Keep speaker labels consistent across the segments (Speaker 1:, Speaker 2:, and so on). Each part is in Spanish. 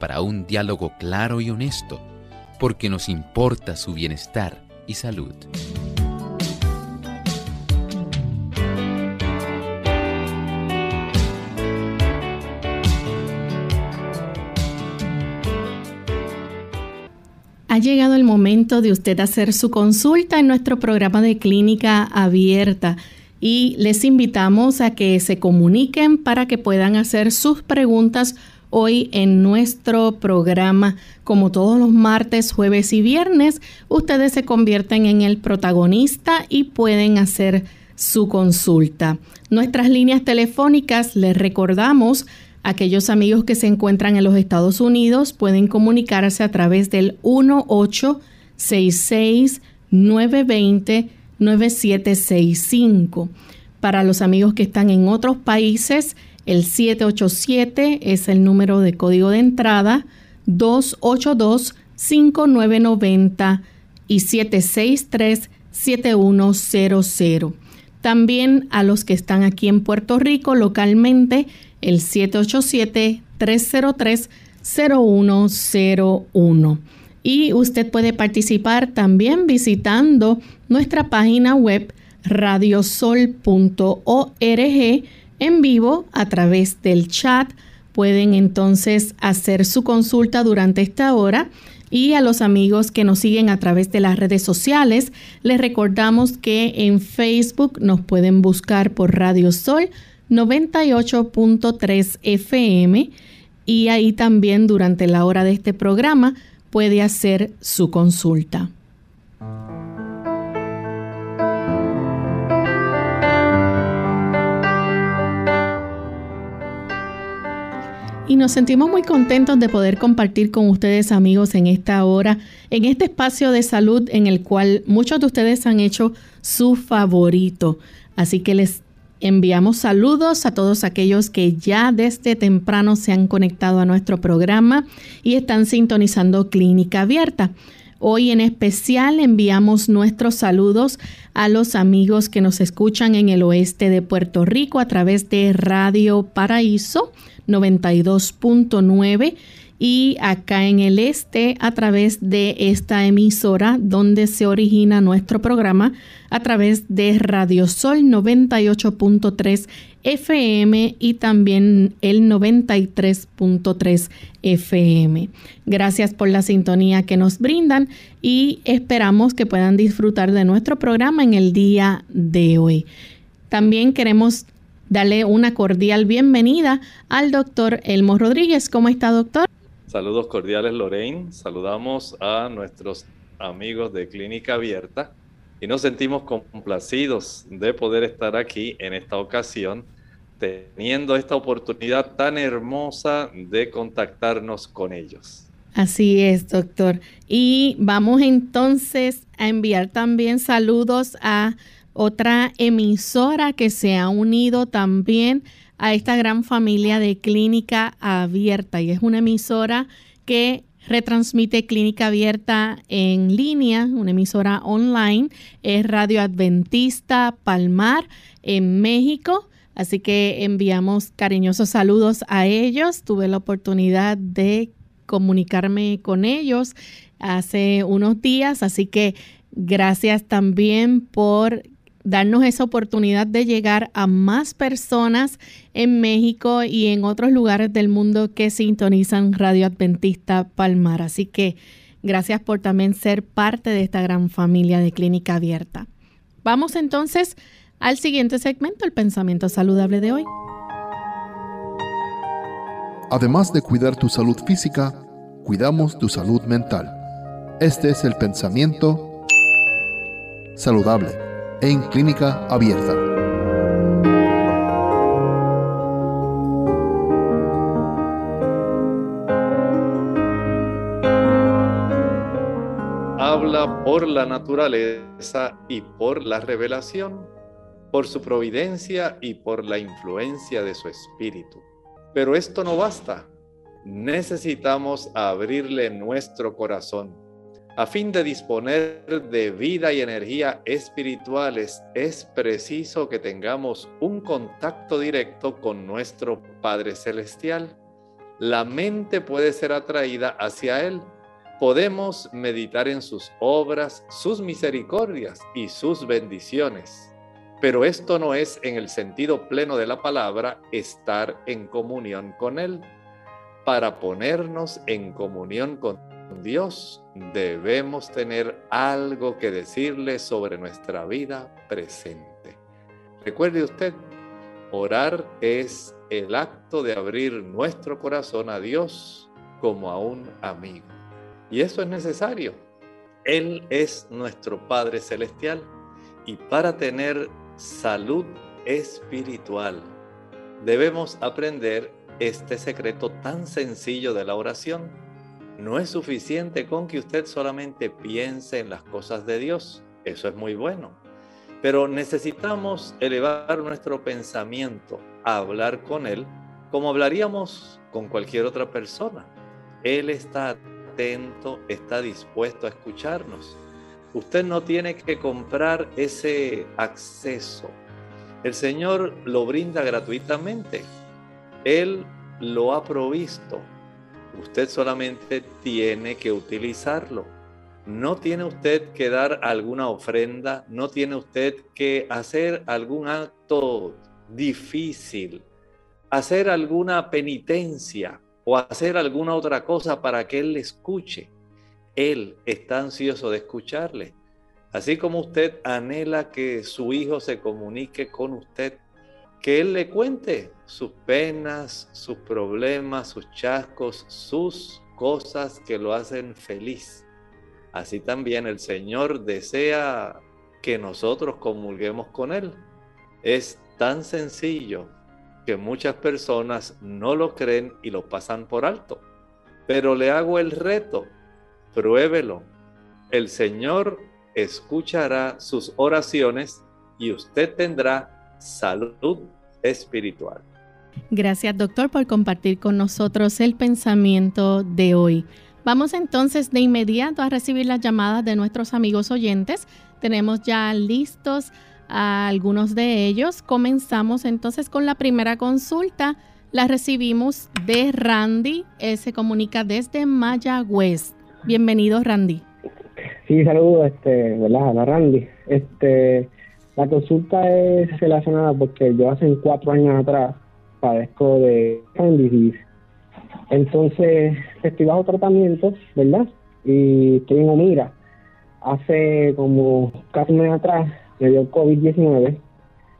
Speaker 1: para un diálogo claro y honesto, porque nos importa su bienestar y salud.
Speaker 2: Ha llegado el momento de usted hacer su consulta en nuestro programa de clínica abierta y les invitamos a que se comuniquen para que puedan hacer sus preguntas hoy en nuestro programa. Como todos los martes, jueves y viernes, ustedes se convierten en el protagonista y pueden hacer su consulta. Nuestras líneas telefónicas, les recordamos, Aquellos amigos que se encuentran en los Estados Unidos pueden comunicarse a través del 1866-920-9765. Para los amigos que están en otros países, el 787 es el número de código de entrada, 282-5990 y 763-7100. También a los que están aquí en Puerto Rico localmente, el 787-303-0101. Y usted puede participar también visitando nuestra página web radiosol.org en vivo a través del chat. Pueden entonces hacer su consulta durante esta hora y a los amigos que nos siguen a través de las redes sociales, les recordamos que en Facebook nos pueden buscar por Radio Sol 98.3 FM y ahí también durante la hora de este programa puede hacer su consulta. Y nos sentimos muy contentos de poder compartir con ustedes amigos en esta hora, en este espacio de salud en el cual muchos de ustedes han hecho su favorito. Así que les enviamos saludos a todos aquellos que ya desde temprano se han conectado a nuestro programa y están sintonizando Clínica Abierta. Hoy en especial enviamos nuestros saludos a los amigos que nos escuchan en el oeste de Puerto Rico a través de Radio Paraíso 92.9 y acá en el este a través de esta emisora donde se origina nuestro programa a través de Radio Sol 98.3 FM y también el 93.3 FM. Gracias por la sintonía que nos brindan y esperamos que puedan disfrutar de nuestro programa en el día de hoy. También queremos darle una cordial bienvenida al doctor Elmo Rodríguez. ¿Cómo está, doctor?
Speaker 3: Saludos cordiales, Lorraine. Saludamos a nuestros amigos de Clínica Abierta y nos sentimos complacidos de poder estar aquí en esta ocasión, teniendo esta oportunidad tan hermosa de contactarnos con ellos.
Speaker 2: Así es, doctor. Y vamos entonces a enviar también saludos a otra emisora que se ha unido también a esta gran familia de clínica abierta y es una emisora que retransmite clínica abierta en línea, una emisora online, es Radio Adventista Palmar en México. Así que enviamos cariñosos saludos a ellos. Tuve la oportunidad de comunicarme con ellos hace unos días, así que gracias también por darnos esa oportunidad de llegar a más personas en México y en otros lugares del mundo que sintonizan Radio Adventista Palmar. Así que gracias por también ser parte de esta gran familia de Clínica Abierta. Vamos entonces al siguiente segmento, el pensamiento saludable de hoy.
Speaker 4: Además de cuidar tu salud física, cuidamos tu salud mental. Este es el pensamiento saludable en clínica abierta.
Speaker 3: Habla por la naturaleza y por la revelación, por su providencia y por la influencia de su espíritu. Pero esto no basta. Necesitamos abrirle nuestro corazón a fin de disponer de vida y energía espirituales, es preciso que tengamos un contacto directo con nuestro Padre Celestial. La mente puede ser atraída hacia Él. Podemos meditar en sus obras, sus misericordias y sus bendiciones. Pero esto no es en el sentido pleno de la palabra estar en comunión con Él. Para ponernos en comunión con Dios debemos tener algo que decirle sobre nuestra vida presente. Recuerde usted, orar es el acto de abrir nuestro corazón a Dios como a un amigo. Y eso es necesario. Él es nuestro Padre Celestial y para tener salud espiritual debemos aprender este secreto tan sencillo de la oración no es suficiente con que usted solamente piense en las cosas de Dios. Eso es muy bueno. Pero necesitamos elevar nuestro pensamiento a hablar con Él como hablaríamos con cualquier otra persona. Él está atento, está dispuesto a escucharnos. Usted no tiene que comprar ese acceso. El Señor lo brinda gratuitamente. Él lo ha provisto. Usted solamente tiene que utilizarlo. No tiene usted que dar alguna ofrenda, no tiene usted que hacer algún acto difícil, hacer alguna penitencia o hacer alguna otra cosa para que Él le escuche. Él está ansioso de escucharle. Así como usted anhela que su hijo se comunique con usted, que Él le cuente sus penas, sus problemas, sus chascos, sus cosas que lo hacen feliz. Así también el Señor desea que nosotros comulguemos con Él. Es tan sencillo que muchas personas no lo creen y lo pasan por alto. Pero le hago el reto, pruébelo. El Señor escuchará sus oraciones y usted tendrá salud espiritual.
Speaker 2: Gracias, doctor, por compartir con nosotros el pensamiento de hoy. Vamos entonces de inmediato a recibir las llamadas de nuestros amigos oyentes. Tenemos ya listos a algunos de ellos. Comenzamos entonces con la primera consulta. La recibimos de Randy. Él se comunica desde Mayagüez. Bienvenido, Randy.
Speaker 5: Sí, saludos, este, ¿verdad? A Randy. Este, la consulta es relacionada porque yo hace cuatro años atrás padezco de Crohn's Entonces estoy bajo tratamiento, ¿verdad? Y estoy en Omira. Hace como casi un mes atrás me dio COVID-19.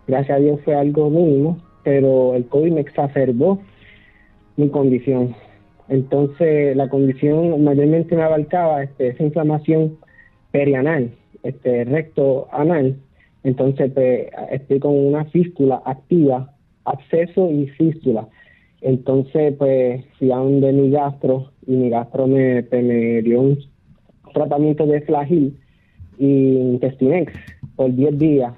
Speaker 5: Gracias a Dios fue algo mínimo, pero el COVID me exacerbó mi condición. Entonces la condición mayormente me abarcaba este, esa inflamación perianal, este recto anal entonces, pues, estoy con una fístula activa, acceso y fístula. Entonces, pues, fui a donde mi gastro y mi gastro me, pues, me dio un tratamiento de flagil y intestinex por 10 días.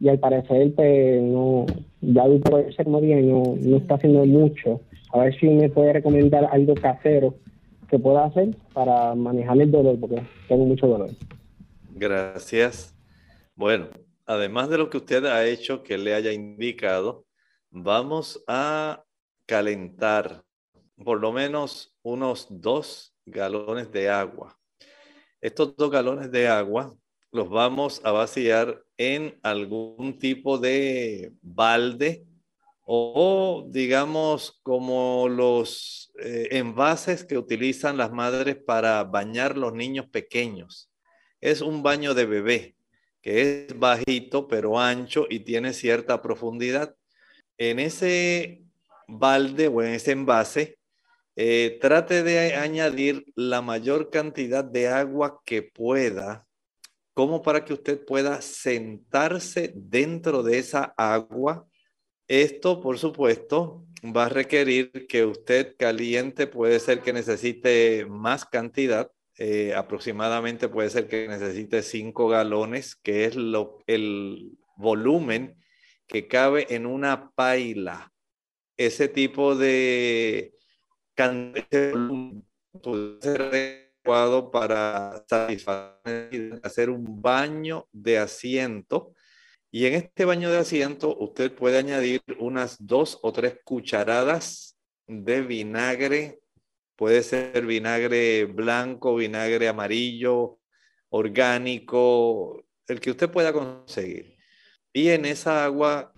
Speaker 5: Y al parecer, pues, no, ya por el ser bien, no, no está haciendo mucho. A ver si me puede recomendar algo casero que pueda hacer para manejar el dolor, porque tengo mucho dolor.
Speaker 3: Gracias. Bueno, además de lo que usted ha hecho, que le haya indicado, vamos a calentar por lo menos unos dos galones de agua. Estos dos galones de agua los vamos a vaciar en algún tipo de balde o digamos como los eh, envases que utilizan las madres para bañar los niños pequeños. Es un baño de bebé que es bajito pero ancho y tiene cierta profundidad. En ese balde o en ese envase, eh, trate de añadir la mayor cantidad de agua que pueda, como para que usted pueda sentarse dentro de esa agua. Esto, por supuesto, va a requerir que usted caliente, puede ser que necesite más cantidad, eh, aproximadamente puede ser que necesite 5 galones, que es lo, el volumen que cabe en una paila. Ese tipo de puede ser adecuado para satisfacer, hacer un baño de asiento. Y en este baño de asiento usted puede añadir unas dos o tres cucharadas de vinagre Puede ser vinagre blanco, vinagre amarillo, orgánico, el que usted pueda conseguir. Y esa agua...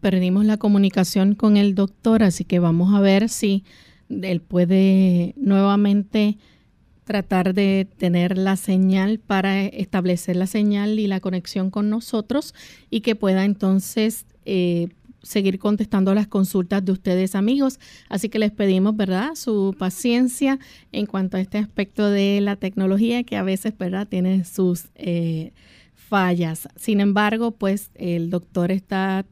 Speaker 2: Perdimos la comunicación con el doctor, así que vamos a ver si él puede nuevamente tratar de tener la señal para establecer la señal y la conexión con nosotros y que pueda entonces eh, seguir contestando las consultas de ustedes amigos. Así que les pedimos, ¿verdad?, su paciencia en cuanto a este aspecto de la tecnología que a veces, ¿verdad?, tiene sus eh, fallas. Sin embargo, pues el doctor está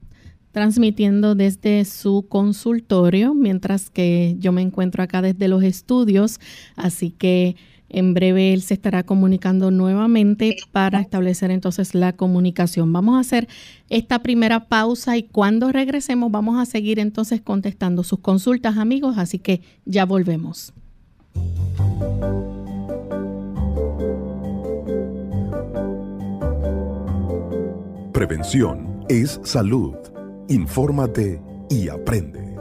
Speaker 2: transmitiendo desde su consultorio, mientras que yo me encuentro acá desde los estudios, así que en breve él se estará comunicando nuevamente para establecer entonces la comunicación. Vamos a hacer esta primera pausa y cuando regresemos vamos a seguir entonces contestando sus consultas amigos, así que ya volvemos.
Speaker 6: Prevención es salud. Infórmate y aprende.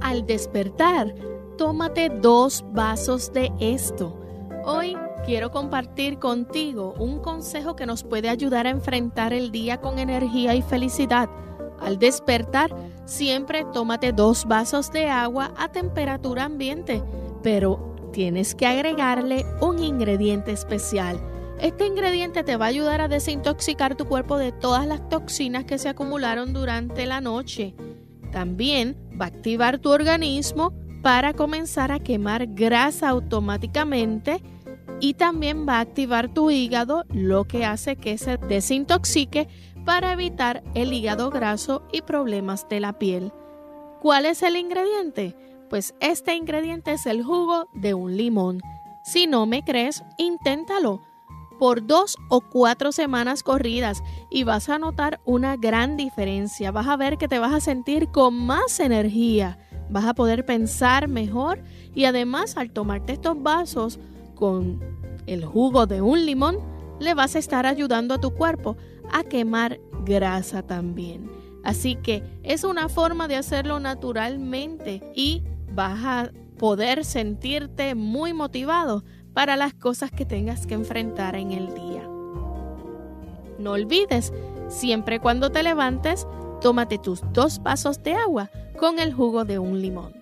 Speaker 2: al despertar, tómate dos vasos de esto. Hoy quiero compartir contigo un consejo que nos puede ayudar a enfrentar el día con energía y felicidad. Al despertar, siempre tómate dos vasos de agua a temperatura ambiente, pero tienes que agregarle un ingrediente especial. Este ingrediente te va a ayudar a desintoxicar tu cuerpo de todas las toxinas que se acumularon durante la noche. También va a activar tu organismo para comenzar a quemar grasa automáticamente y también va a activar tu hígado, lo que hace que se desintoxique para evitar el hígado graso y problemas de la piel. ¿Cuál es el ingrediente? Pues este ingrediente es el jugo de un limón. Si no me crees, inténtalo por dos o cuatro semanas corridas y vas a notar una gran diferencia. Vas a ver que te vas a sentir con más energía, vas a poder pensar mejor y además al tomarte estos vasos con el jugo de un limón, le vas a estar ayudando a tu cuerpo a quemar grasa también. Así que es una forma de hacerlo naturalmente y vas a poder sentirte muy motivado para las cosas que tengas que enfrentar en el día. No olvides, siempre cuando te levantes, tómate tus dos vasos de agua con el jugo de un limón.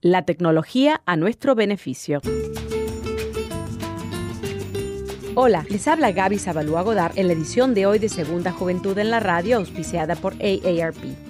Speaker 7: La tecnología a nuestro beneficio. Hola, les habla Gaby Zabalúa Godard en la edición de hoy de Segunda Juventud en la Radio, auspiciada por AARP.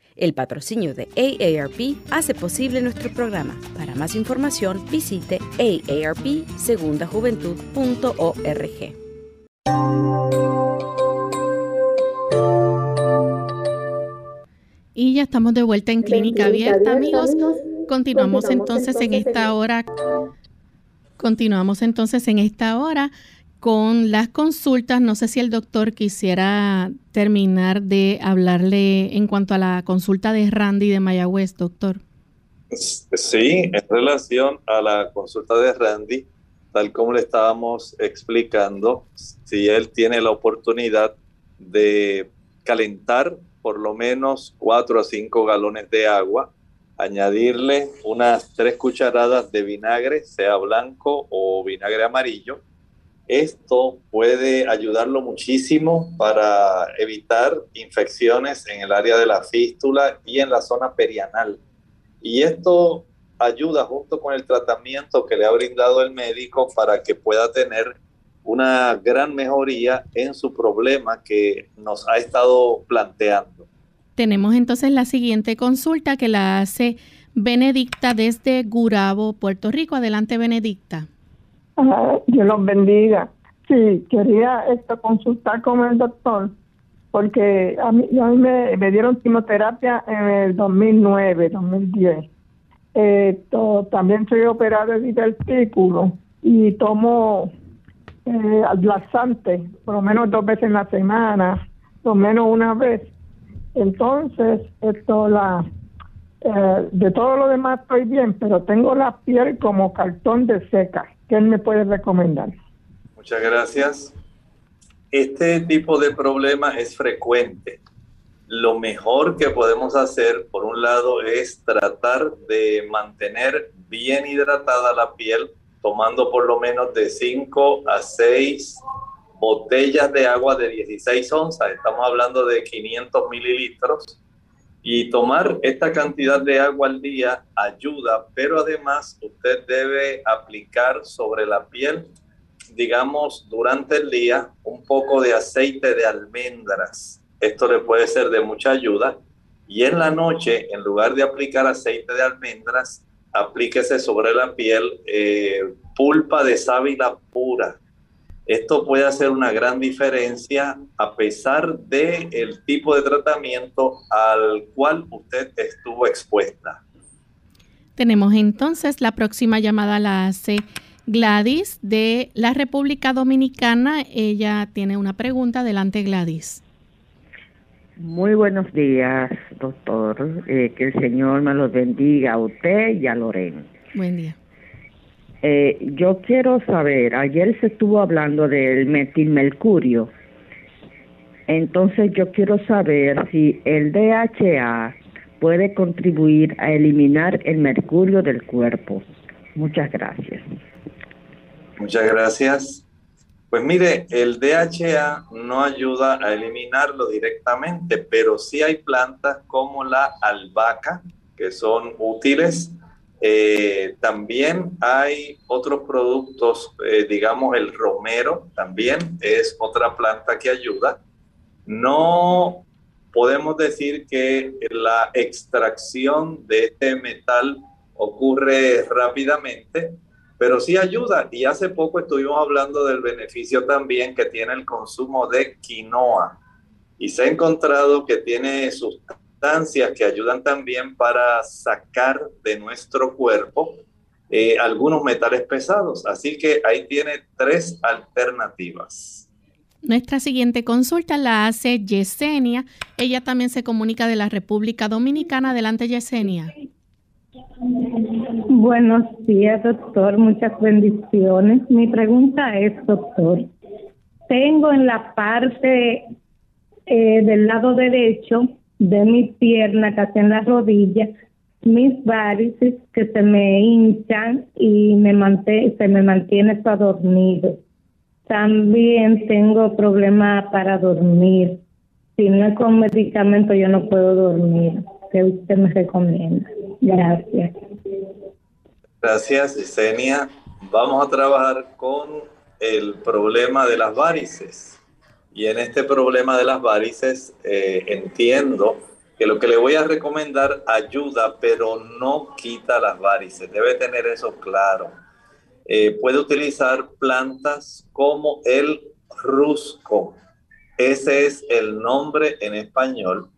Speaker 7: El patrocinio de AARP hace posible nuestro programa. Para más información visite aarpsegundajuventud.org.
Speaker 2: Y ya estamos de vuelta en Clínica Abierta, amigos. Continuamos entonces en esta hora. Continuamos entonces en esta hora con las consultas. No sé si el doctor quisiera terminar de hablarle en cuanto a la consulta de Randy de Mayagüez, doctor.
Speaker 3: Sí, en relación a la consulta de Randy, tal como le estábamos explicando, si él tiene la oportunidad de calentar por lo menos 4 a 5 galones de agua, añadirle unas 3 cucharadas de vinagre, sea blanco o vinagre amarillo. Esto puede ayudarlo muchísimo para evitar infecciones en el área de la fístula y en la zona perianal. Y esto ayuda junto con el tratamiento que le ha brindado el médico para que pueda tener una gran mejoría en su problema que nos ha estado planteando.
Speaker 2: Tenemos entonces la siguiente consulta que la hace Benedicta desde Gurabo, Puerto Rico. Adelante, Benedicta.
Speaker 8: Dios los bendiga. Sí, quería esto consultar con el doctor porque a mí, a mí me, dieron quimioterapia en el 2009, 2010. Eh, también soy operado del testículo y tomo eh, por lo menos dos veces en la semana, por lo menos una vez. Entonces, esto, la, eh, de todo lo demás estoy bien, pero tengo la piel como cartón de seca. ¿Qué me puede recomendar?
Speaker 3: Muchas gracias. Este tipo de problema es frecuente. Lo mejor que podemos hacer, por un lado, es tratar de mantener bien hidratada la piel tomando por lo menos de 5 a 6 botellas de agua de 16 onzas, estamos hablando de 500 mililitros, y tomar esta cantidad de agua al día ayuda, pero además usted debe aplicar sobre la piel, digamos, durante el día un poco de aceite de almendras. Esto le puede ser de mucha ayuda. Y en la noche, en lugar de aplicar aceite de almendras, aplíquese sobre la piel eh, pulpa de sábila pura. Esto puede hacer una gran diferencia a pesar de el tipo de tratamiento al cual usted estuvo expuesta.
Speaker 2: Tenemos entonces la próxima llamada la hace Gladys de la República Dominicana. Ella tiene una pregunta. Adelante, Gladys.
Speaker 9: Muy buenos días, doctor. Eh, que el Señor me los bendiga a usted y a Lorena.
Speaker 2: Buen día.
Speaker 9: Eh, yo quiero saber, ayer se estuvo hablando del metilmercurio. Entonces yo quiero saber si el DHA puede contribuir a eliminar el mercurio del cuerpo. Muchas gracias.
Speaker 3: Muchas gracias. Pues mire, el DHA no ayuda a eliminarlo directamente, pero sí hay plantas como la albahaca que son útiles. Eh, también hay otros productos, eh, digamos el romero también es otra planta que ayuda. No podemos decir que la extracción de este metal ocurre rápidamente, pero sí ayuda. Y hace poco estuvimos hablando del beneficio también que tiene el consumo de quinoa. Y se ha encontrado que tiene sustancias que ayudan también para sacar de nuestro cuerpo eh, algunos metales pesados. Así que ahí tiene tres alternativas.
Speaker 2: Nuestra siguiente consulta la hace Yesenia. Ella también se comunica de la República Dominicana. Adelante, Yesenia.
Speaker 10: Buenos días, doctor. Muchas bendiciones. Mi pregunta es, doctor, tengo en la parte eh, del lado derecho de mi pierna, casi en la rodilla, mis varices que se me hinchan y me se me mantiene para dormido. También tengo problemas para dormir. Si no es con medicamento, yo no puedo dormir. ¿Qué usted me recomienda? Gracias.
Speaker 3: Gracias, Yesenia. Vamos a trabajar con el problema de las varices. Y en este problema de las varices eh, entiendo que lo que le voy a recomendar ayuda, pero no quita las varices. Debe tener eso claro. Eh, puede utilizar plantas como el rusco. Ese es el nombre en español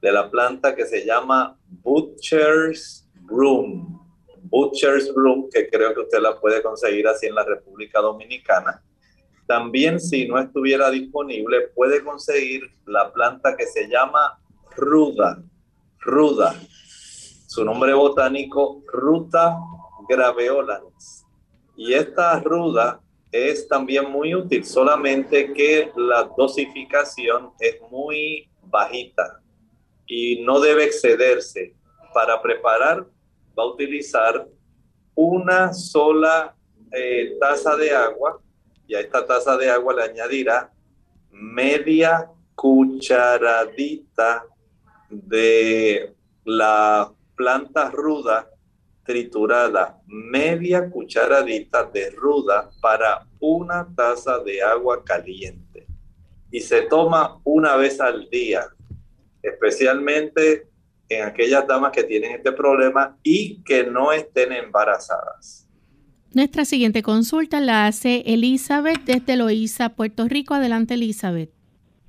Speaker 3: de la planta que se llama Butcher's Broom. Butcher's Broom, que creo que usted la puede conseguir así en la República Dominicana. También si no estuviera disponible, puede conseguir la planta que se llama ruda. Ruda. Su nombre botánico, Ruta graveolans. Y esta ruda es también muy útil, solamente que la dosificación es muy bajita y no debe excederse. Para preparar va a utilizar una sola eh, taza de agua y a esta taza de agua le añadirá media cucharadita de la planta ruda triturada, media cucharadita de ruda para una taza de agua caliente. Y se toma una vez al día, especialmente en aquellas damas que tienen este problema y que no estén embarazadas.
Speaker 2: Nuestra siguiente consulta la hace Elizabeth desde Loíza, Puerto Rico. Adelante, Elizabeth.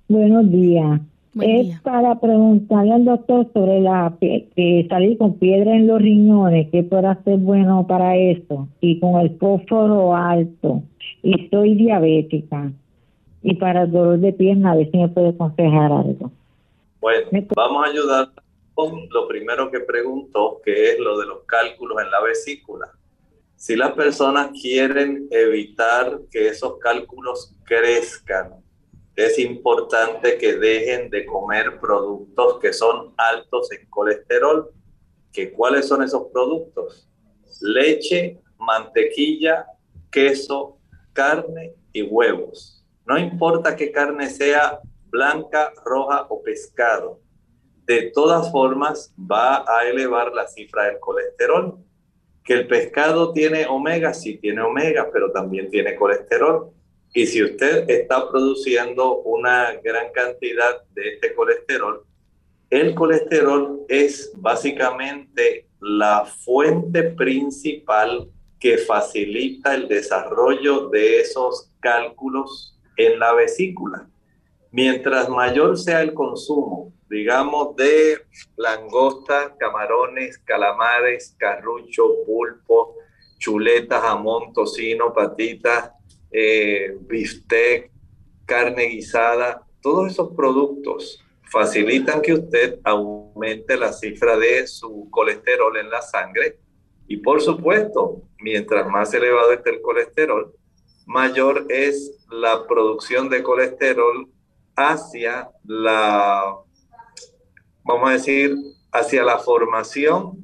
Speaker 11: Buenos días es para preguntarle al doctor sobre la que salir con piedra en los riñones, qué puede hacer bueno para eso, y con el fósforo alto, y soy diabética, y para el dolor de pierna, a ver si me puede aconsejar algo.
Speaker 3: Bueno, vamos a ayudar con lo primero que preguntó, que es lo de los cálculos en la vesícula. Si las personas quieren evitar que esos cálculos crezcan, es importante que dejen de comer productos que son altos en colesterol. ¿Que ¿Cuáles son esos productos? Leche, mantequilla, queso, carne y huevos. No importa qué carne sea blanca, roja o pescado. De todas formas, va a elevar la cifra del colesterol. Que el pescado tiene omega, sí tiene omega, pero también tiene colesterol y si usted está produciendo una gran cantidad de este colesterol, el colesterol es básicamente la fuente principal que facilita el desarrollo de esos cálculos en la vesícula. Mientras mayor sea el consumo, digamos, de langosta, camarones, calamares, carrucho, pulpo, chuletas, jamón, tocino, patitas, eh, bistec, carne guisada, todos esos productos facilitan que usted aumente la cifra de su colesterol en la sangre. Y por supuesto, mientras más elevado esté el colesterol, mayor es la producción de colesterol hacia la, vamos a decir, hacia la formación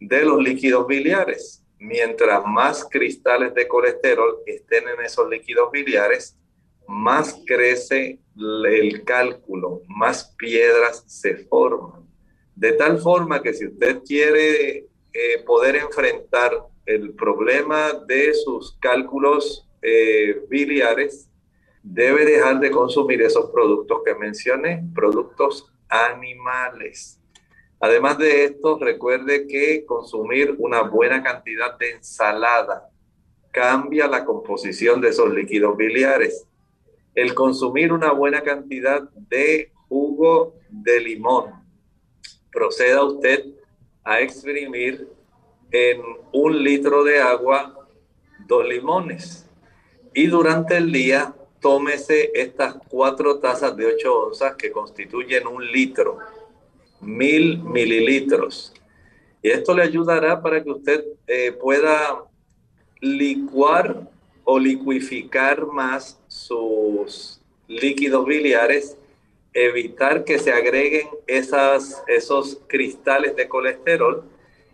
Speaker 3: de los líquidos biliares mientras más cristales de colesterol estén en esos líquidos biliares, más crece el cálculo, más piedras se forman. De tal forma que si usted quiere eh, poder enfrentar el problema de sus cálculos eh, biliares, debe dejar de consumir esos productos que mencioné, productos animales. Además de esto, recuerde que consumir una buena cantidad de ensalada cambia la composición de esos líquidos biliares. El consumir una buena cantidad de jugo de limón. Proceda usted a exprimir en un litro de agua dos limones. Y durante el día tómese estas cuatro tazas de 8 onzas que constituyen un litro mil mililitros. Y esto le ayudará para que usted eh, pueda licuar o liquificar más sus líquidos biliares, evitar que se agreguen esos cristales de colesterol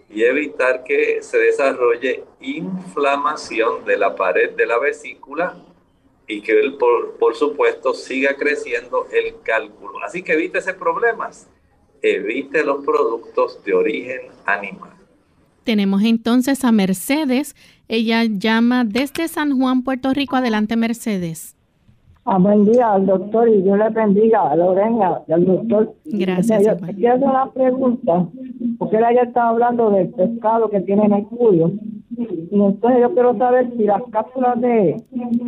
Speaker 3: y evitar que se desarrolle inflamación de la pared de la vesícula y que por, por supuesto siga creciendo el cálculo. Así que evite problemas evite los productos de origen animal.
Speaker 2: Tenemos entonces a Mercedes. Ella llama desde San Juan, Puerto Rico. Adelante, Mercedes.
Speaker 8: Ah, buen día al doctor y yo le bendiga a Lorena y al doctor.
Speaker 2: Gracias.
Speaker 8: yo quiero hacer una pregunta, porque él ayer estaba hablando del pescado que tiene mercurio. Y entonces yo quiero saber si las cápsulas de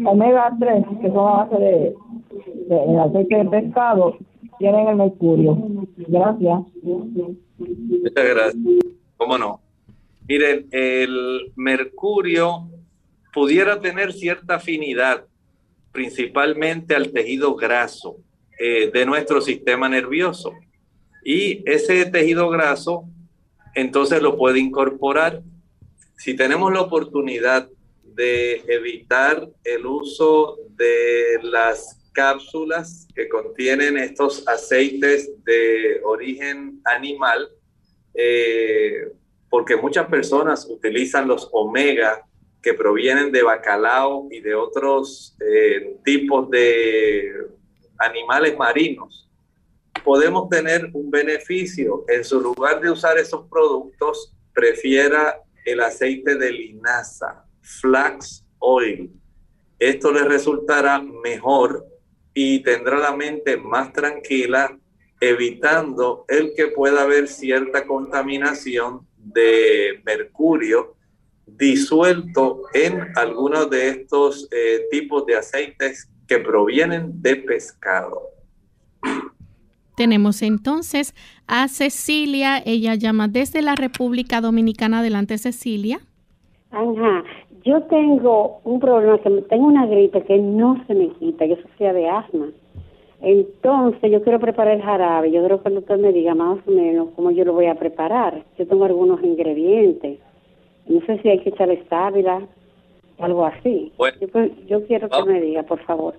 Speaker 8: omega 3, que son a base de, de aceite de pescado,
Speaker 11: tienen el mercurio. Gracias.
Speaker 3: Muchas gracias. ¿Cómo no? Miren, el mercurio pudiera tener cierta afinidad, principalmente al tejido graso eh, de nuestro sistema nervioso. Y ese tejido graso, entonces lo puede incorporar. Si tenemos la oportunidad de evitar el uso de las cápsulas que contienen estos aceites de origen animal, eh, porque muchas personas utilizan los omega que provienen de bacalao y de otros eh, tipos de animales marinos, podemos tener un beneficio. En su lugar de usar esos productos, prefiera el aceite de linaza, flax oil. Esto le resultará mejor y tendrá la mente más tranquila, evitando el que pueda haber cierta contaminación de mercurio disuelto en algunos de estos eh, tipos de aceites que provienen de pescado.
Speaker 2: Tenemos entonces a Cecilia, ella llama desde la República Dominicana. Adelante, Cecilia.
Speaker 12: Ajá, yo tengo un problema, que tengo una gripe que no se me quita, yo sufría de asma. Entonces yo quiero preparar el jarabe, yo creo que el doctor me diga más o menos cómo yo lo voy a preparar. Yo tengo algunos ingredientes. No sé si hay que echarle sábila o algo así. yo, quiero que me diga, por favor.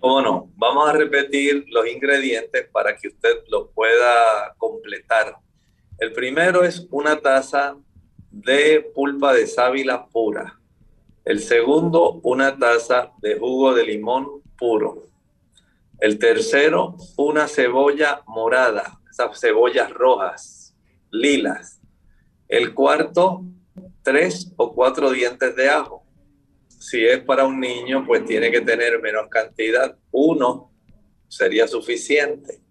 Speaker 3: ¿Cómo no? Vamos a repetir los ingredientes para que usted los pueda completar. El primero es una taza de pulpa de sábila pura. El segundo, una taza de jugo de limón puro. El tercero, una cebolla morada, esas cebollas rojas, lilas. El cuarto, tres o cuatro dientes de ajo. Si es para un niño, pues tiene que tener menos cantidad. Uno sería suficiente.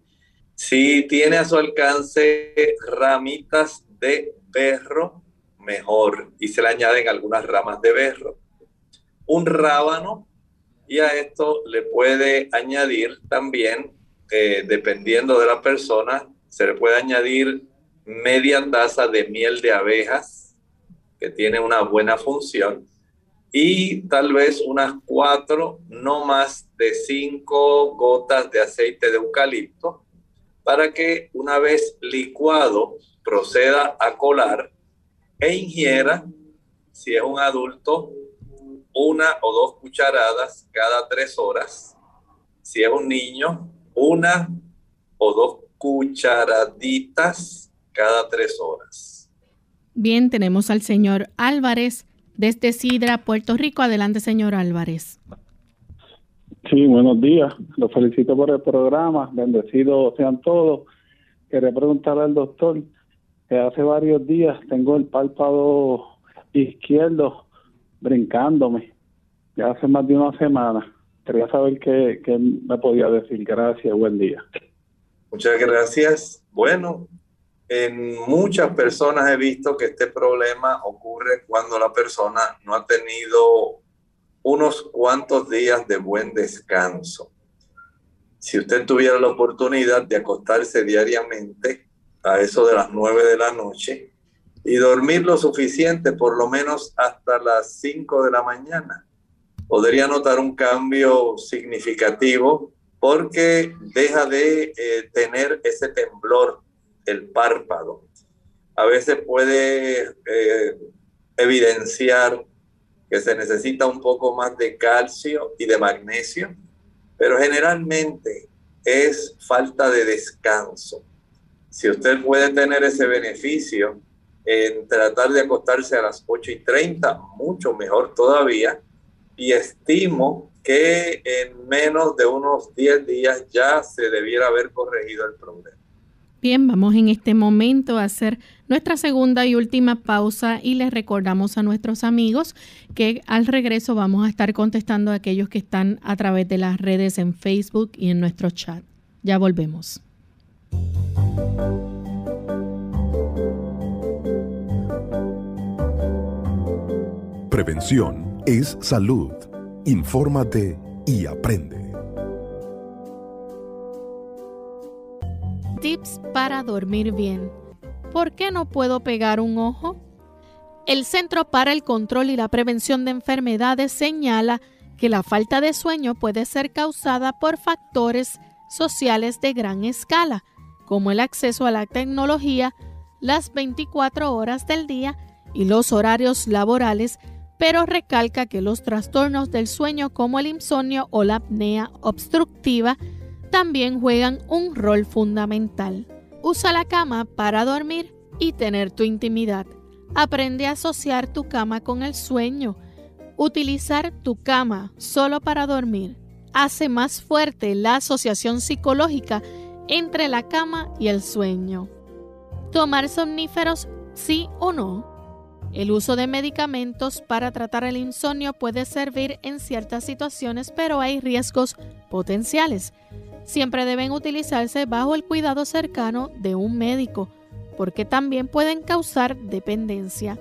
Speaker 3: Si tiene a su alcance ramitas de berro, mejor. Y se le añaden algunas ramas de berro. Un rábano y a esto le puede añadir también, eh, dependiendo de la persona, se le puede añadir media taza de miel de abejas que tiene una buena función, y tal vez unas cuatro, no más de cinco gotas de aceite de eucalipto, para que una vez licuado proceda a colar e ingiera, si es un adulto, una o dos cucharadas cada tres horas. Si es un niño, una o dos cucharaditas cada tres horas.
Speaker 2: Bien, tenemos al señor Álvarez desde Sidra, Puerto Rico. Adelante, señor Álvarez.
Speaker 13: Sí, buenos días. Los felicito por el programa. Bendecidos sean todos. Quería preguntarle al doctor que hace varios días tengo el párpado izquierdo brincándome. Ya hace más de una semana. Quería saber qué, qué me podía decir. Gracias. Buen día.
Speaker 3: Muchas gracias. Bueno, en muchas personas he visto que este problema ocurre cuando la persona no ha tenido unos cuantos días de buen descanso. Si usted tuviera la oportunidad de acostarse diariamente a eso de las nueve de la noche y dormir lo suficiente, por lo menos hasta las 5 de la mañana, podría notar un cambio significativo porque deja de eh, tener ese temblor el párpado. A veces puede eh, evidenciar que se necesita un poco más de calcio y de magnesio, pero generalmente es falta de descanso. Si usted puede tener ese beneficio en tratar de acostarse a las 8 y 30, mucho mejor todavía, y estimo que en menos de unos 10 días ya se debiera haber corregido el problema.
Speaker 2: Bien, vamos en este momento a hacer nuestra segunda y última pausa y les recordamos a nuestros amigos que al regreso vamos a estar contestando a aquellos que están a través de las redes en Facebook y en nuestro chat. Ya volvemos.
Speaker 6: Prevención es salud. Infórmate y aprende.
Speaker 2: Dormir bien. ¿Por qué no puedo pegar un ojo? El Centro para el Control y la Prevención de Enfermedades señala que la falta de sueño puede ser causada por factores sociales de gran escala, como el acceso a la tecnología, las 24 horas del día y los horarios laborales, pero recalca que los trastornos del sueño como el insomnio o la apnea obstructiva también juegan un rol fundamental. Usa la cama para dormir y tener tu intimidad. Aprende a asociar tu cama con el sueño. Utilizar tu cama solo para dormir hace más fuerte la asociación psicológica entre la cama y el sueño. Tomar somníferos sí o no. El uso de medicamentos para tratar el insomnio puede servir en ciertas situaciones, pero hay riesgos potenciales. Siempre deben utilizarse bajo el cuidado cercano de un médico, porque también pueden causar dependencia.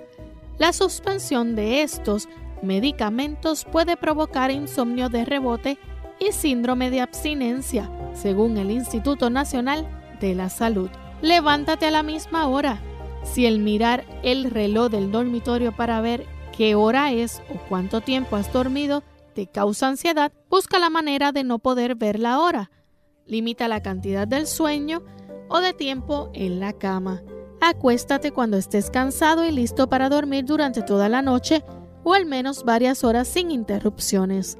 Speaker 2: La suspensión de estos medicamentos puede provocar insomnio de rebote y síndrome de abstinencia, según el Instituto Nacional de la Salud. Levántate a la misma hora. Si el mirar el reloj del dormitorio para ver qué hora es o cuánto tiempo has dormido te causa ansiedad, busca la manera de no poder ver la hora. Limita la cantidad del sueño o de tiempo en la cama. Acuéstate cuando estés cansado y listo para dormir durante toda la noche o al menos varias horas sin interrupciones.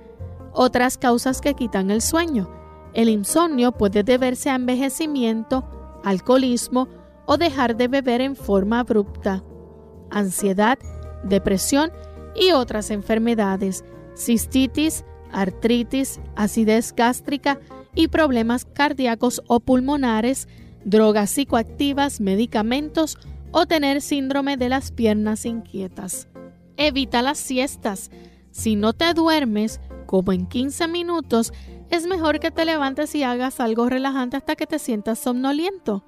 Speaker 2: Otras causas que quitan el sueño. El insomnio puede deberse a envejecimiento, alcoholismo o dejar de beber en forma abrupta, ansiedad, depresión y otras enfermedades, cistitis, artritis, acidez gástrica y problemas cardíacos o pulmonares, drogas psicoactivas, medicamentos o tener síndrome de las piernas inquietas. Evita las siestas. Si no te duermes, como en 15 minutos, es mejor que te levantes y hagas algo relajante hasta que te sientas somnoliento.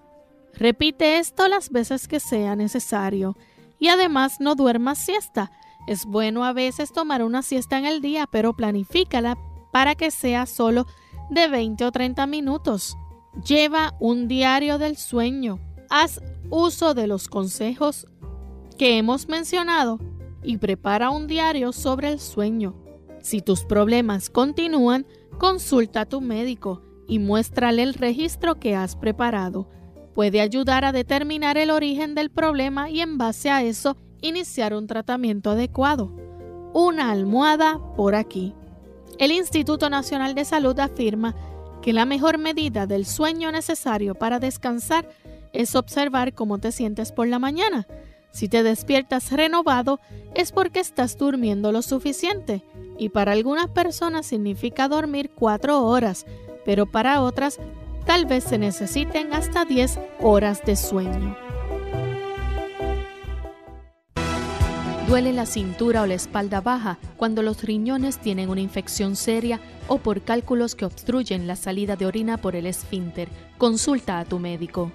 Speaker 2: Repite esto las veces que sea necesario. Y además no duermas siesta. Es bueno a veces tomar una siesta en el día, pero planifícala para que sea solo de 20 o 30 minutos. Lleva un diario del sueño. Haz uso de los consejos que hemos mencionado y prepara un diario sobre el sueño. Si tus problemas continúan, consulta a tu médico y muéstrale el registro que has preparado. Puede ayudar a determinar el origen del problema y en base a eso iniciar un tratamiento adecuado. Una almohada por aquí. El Instituto Nacional de Salud afirma que la mejor medida del sueño necesario para descansar es observar cómo te sientes por la mañana. Si te despiertas renovado es porque estás durmiendo lo suficiente y para algunas personas significa dormir cuatro horas, pero para otras tal vez se necesiten hasta 10 horas de sueño. Duele la cintura o la espalda baja cuando los riñones tienen una infección seria o por cálculos que obstruyen la salida de orina por el esfínter. Consulta a tu médico.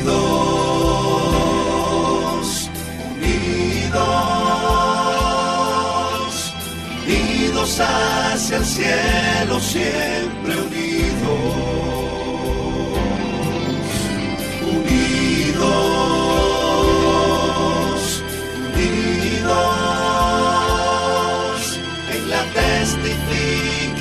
Speaker 14: Unidos, unidos, unidos hacia el cielo siempre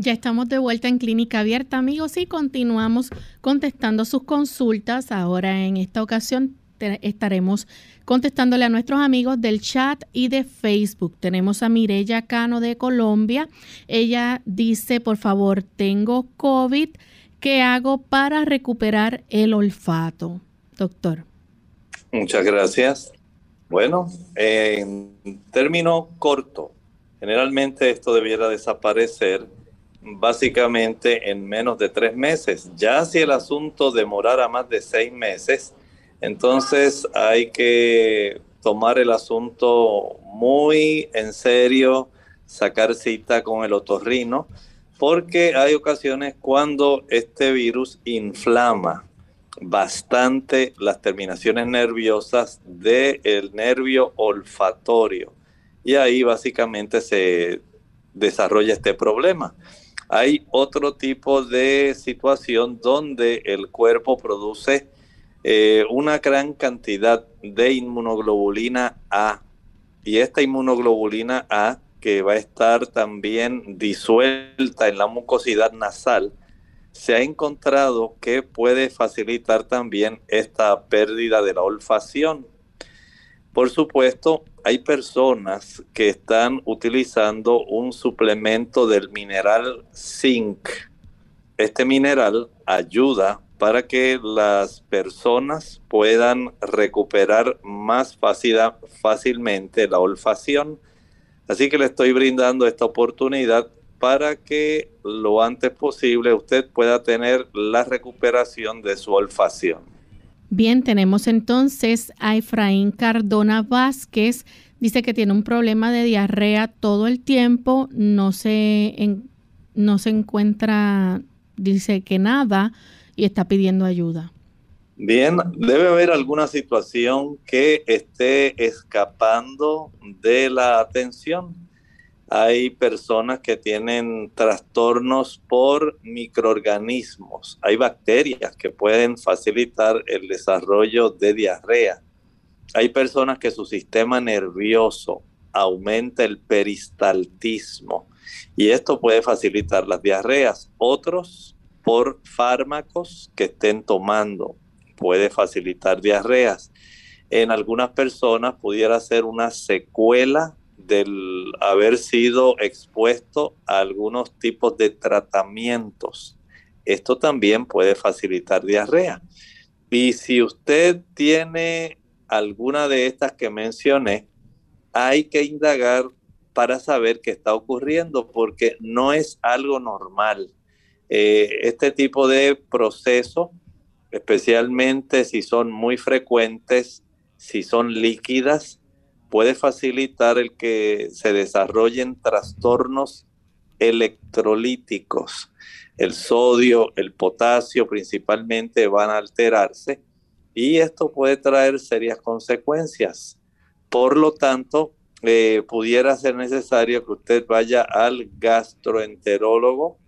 Speaker 2: Ya estamos de vuelta en Clínica Abierta, amigos, y continuamos contestando sus consultas. Ahora, en esta ocasión, estaremos contestándole a nuestros amigos del chat y de Facebook. Tenemos a Mireya Cano de Colombia. Ella dice, por favor, tengo COVID. ¿Qué hago para recuperar el olfato? Doctor.
Speaker 3: Muchas gracias. Bueno, en término corto, generalmente esto debiera desaparecer básicamente en menos de tres meses. Ya si el asunto demorara más de seis meses, entonces hay que tomar el asunto muy en serio, sacar cita con el otorrino, porque hay ocasiones cuando este virus inflama bastante las terminaciones nerviosas del nervio olfatorio. Y ahí básicamente se desarrolla este problema. Hay otro tipo de situación donde el cuerpo produce eh, una gran cantidad de inmunoglobulina A. Y esta inmunoglobulina A, que va a estar también disuelta en la mucosidad nasal, se ha encontrado que puede facilitar también esta pérdida de la olfacción. Por supuesto, hay personas que están utilizando un suplemento del mineral zinc. Este mineral ayuda para que las personas puedan recuperar más fácilmente la olfacción. Así que le estoy brindando esta oportunidad para que lo antes posible usted pueda tener la recuperación de su olfacción.
Speaker 2: Bien, tenemos entonces a Efraín Cardona Vázquez. Dice que tiene un problema de diarrea todo el tiempo, no se, no se encuentra, dice que nada, y está pidiendo ayuda.
Speaker 3: Bien, debe haber alguna situación que esté escapando de la atención hay personas que tienen trastornos por microorganismos. Hay bacterias que pueden facilitar el desarrollo de diarrea. Hay personas que su sistema nervioso aumenta el peristaltismo y esto puede facilitar las diarreas. Otros por fármacos que estén tomando puede facilitar diarreas. En algunas personas pudiera ser una secuela del haber sido expuesto a algunos tipos de tratamientos. Esto también puede facilitar diarrea. Y si usted tiene alguna de estas que mencioné, hay que indagar para saber qué está ocurriendo, porque no es algo normal. Eh, este tipo de proceso, especialmente si son muy frecuentes, si son líquidas, puede facilitar el que se desarrollen trastornos electrolíticos. El sodio, el potasio principalmente van a alterarse y esto puede traer serias consecuencias. Por lo tanto, eh, pudiera ser necesario que usted vaya al gastroenterólogo,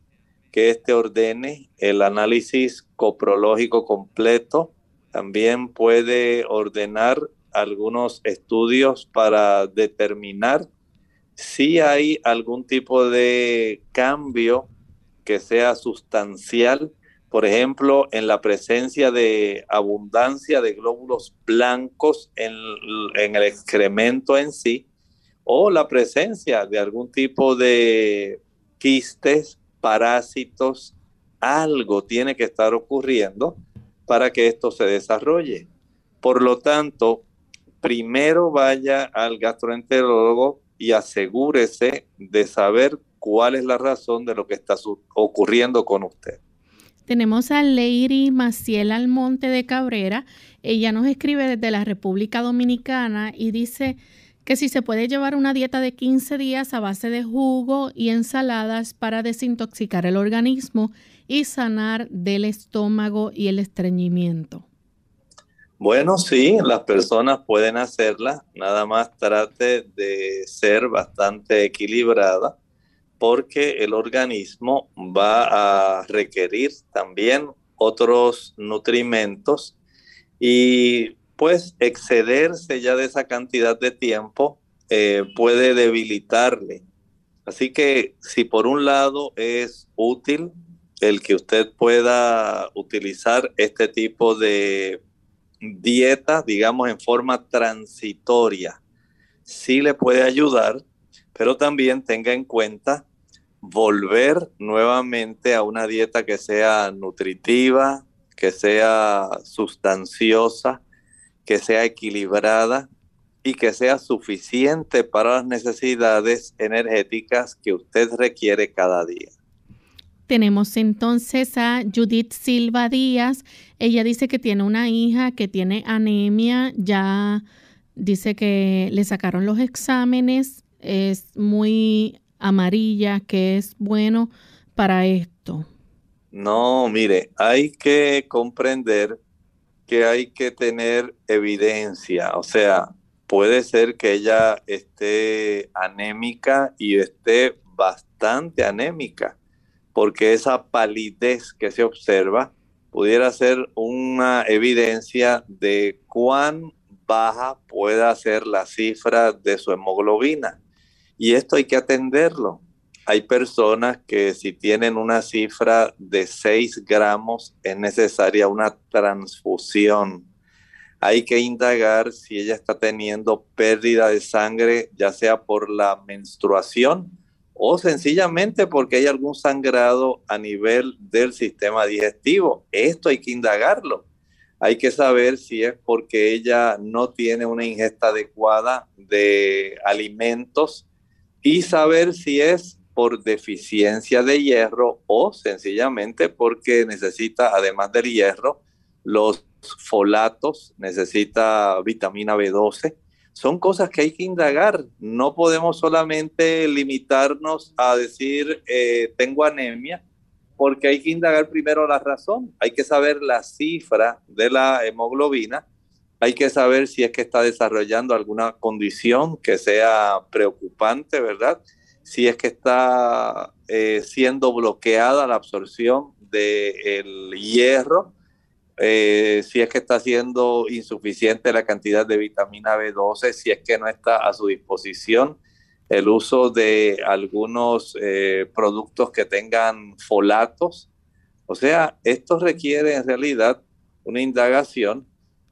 Speaker 3: que éste ordene el análisis coprológico completo. También puede ordenar algunos estudios para determinar si hay algún tipo de cambio que sea sustancial, por ejemplo, en la presencia de abundancia de glóbulos blancos en, el excremento en sí, o la presencia de algún tipo de quistes, parásitos, algo tiene que estar ocurriendo para que esto se desarrolle. Por lo tanto, primero vaya al gastroenterólogo y asegúrese de saber cuál es la razón de lo que está ocurriendo con usted.
Speaker 2: Tenemos a Leiri Maciel Almonte de Cabrera. Ella nos escribe desde la República Dominicana y dice que si se puede llevar una dieta de 15 días a base de jugo y ensaladas para desintoxicar el organismo y sanar del estómago y el estreñimiento.
Speaker 3: Bueno, sí, las personas pueden hacerla, nada más trate de ser bastante equilibrada porque el organismo va a requerir también otros nutrimentos y pues excederse ya de esa cantidad de tiempo eh, puede debilitarle. Así que si por un lado es útil el que usted pueda utilizar este tipo de dieta, digamos, en forma transitoria, sí le puede ayudar, pero también tenga en cuenta volver nuevamente a una dieta que sea nutritiva, que sea sustanciosa, que sea equilibrada y que sea suficiente para las necesidades energéticas que usted requiere cada día.
Speaker 2: Tenemos entonces a Judith Silva Díaz. Ella dice que tiene una hija que tiene anemia, ya dice que le sacaron los exámenes, es muy amarilla, que es bueno para esto.
Speaker 3: No, mire, hay que comprender que hay que tener evidencia, o sea, puede ser que ella esté anémica y esté bastante anémica porque esa palidez que se observa pudiera ser una evidencia de cuán baja pueda ser la cifra de su hemoglobina. Y esto hay que atenderlo. Hay personas que si tienen una cifra de 6 gramos es necesaria una transfusión. Hay que indagar si ella está teniendo pérdida de sangre, ya sea por la menstruación o sencillamente porque hay algún sangrado a nivel del sistema digestivo. Esto hay que indagarlo. Hay que saber si es porque ella no tiene una ingesta adecuada de alimentos y saber si es por deficiencia de hierro o sencillamente porque necesita, además del hierro, los folatos, necesita vitamina B12 son cosas que hay que indagar. No podemos solamente limitarnos a decir eh, tengo anemia, porque hay que indagar primero la razón. Hay que saber la cifra de la hemoglobina. Hay que saber si es que está desarrollando alguna condición que sea preocupante, ¿verdad? Si es que está eh, siendo bloqueada la absorción del hierro eh, si es que está siendo insuficiente la cantidad de vitamina B12, si es que no está a su disposición el uso de algunos eh, productos que tengan folatos. O sea, esto requiere en realidad una indagación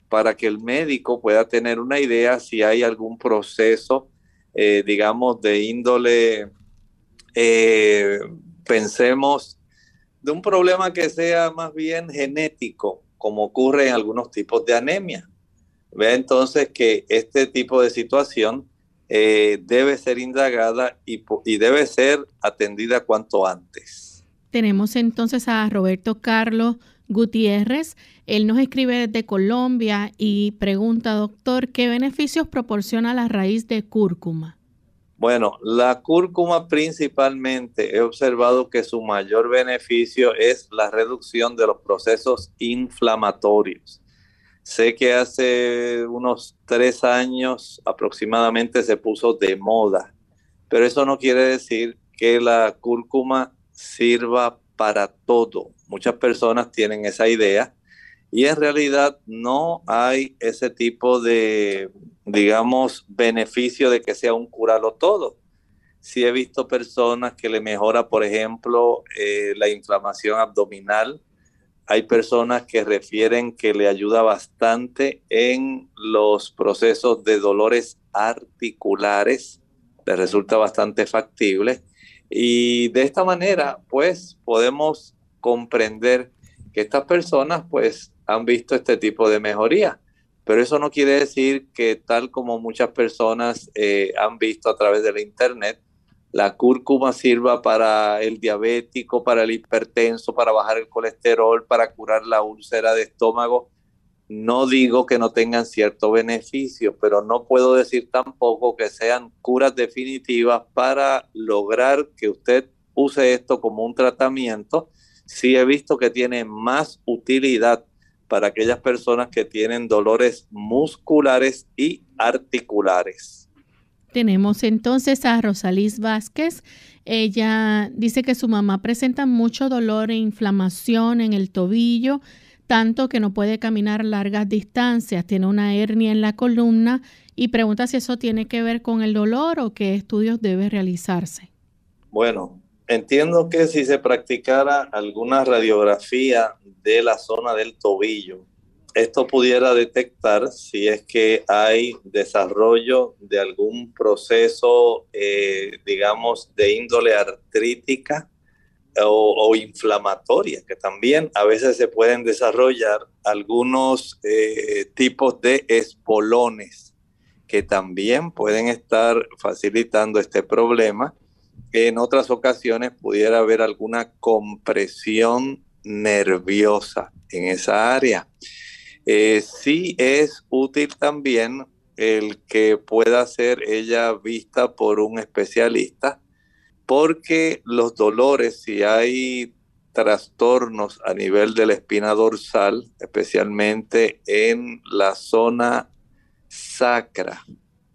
Speaker 3: para que el médico pueda tener una idea si hay algún proceso, eh, digamos, de índole, pensemos, de un problema que sea más bien genético, como ocurre en algunos tipos de anemia. Ve entonces que este tipo de situación eh, debe ser indagada y, y debe ser atendida cuanto antes.
Speaker 2: Tenemos entonces a Roberto Carlos Gutiérrez. Él nos escribe desde Colombia y pregunta, doctor, ¿qué beneficios proporciona la raíz de cúrcuma?
Speaker 3: Bueno, la cúrcuma principalmente he observado que su mayor beneficio es la reducción de los procesos inflamatorios. Sé que hace unos tres años aproximadamente se puso de moda, pero eso no quiere decir que la cúrcuma sirva para todo. Muchas personas tienen esa idea y en realidad no hay ese tipo de, digamos, beneficio de que sea un curalo todo. Sí he visto personas que le mejora, por ejemplo, eh, la inflamación abdominal. Hay personas que refieren que le ayuda bastante en los procesos de dolores articulares. Le resulta bastante factible. Y de esta manera, pues, podemos comprender que estas personas, pues, han visto este tipo de mejoría. Pero eso no quiere decir que tal como muchas personas eh, han visto a través de la internet, la cúrcuma sirva para el diabético, para el hipertenso, para bajar el colesterol, para curar la úlcera de estómago. No digo que no tengan cierto beneficio, pero no puedo decir tampoco que sean curas definitivas para lograr que usted use esto como un tratamiento. Sí he visto que tiene más utilidad para aquellas personas que tienen dolores musculares y articulares.
Speaker 2: Tenemos entonces a Rosalís Vázquez. Ella dice que su mamá presenta mucho dolor e inflamación en el tobillo, tanto que no puede caminar largas distancias, tiene una hernia en la columna y pregunta si eso tiene que ver con el dolor o qué estudios debe realizarse.
Speaker 3: Bueno, entiendo que si se practicara alguna radiografía de la zona del tobillo, esto pudiera detectar si es que hay desarrollo de algún proceso, eh, digamos, de índole artrítica o, inflamatoria, que también a veces se pueden desarrollar algunos eh, tipos de espolones que también pueden estar facilitando este problema en otras ocasiones pudiera haber alguna compresión nerviosa en esa área. Eh, sí es útil también el que pueda ser ella vista por un especialista, porque los dolores, si hay trastornos a nivel de la espina dorsal, especialmente en la zona sacra,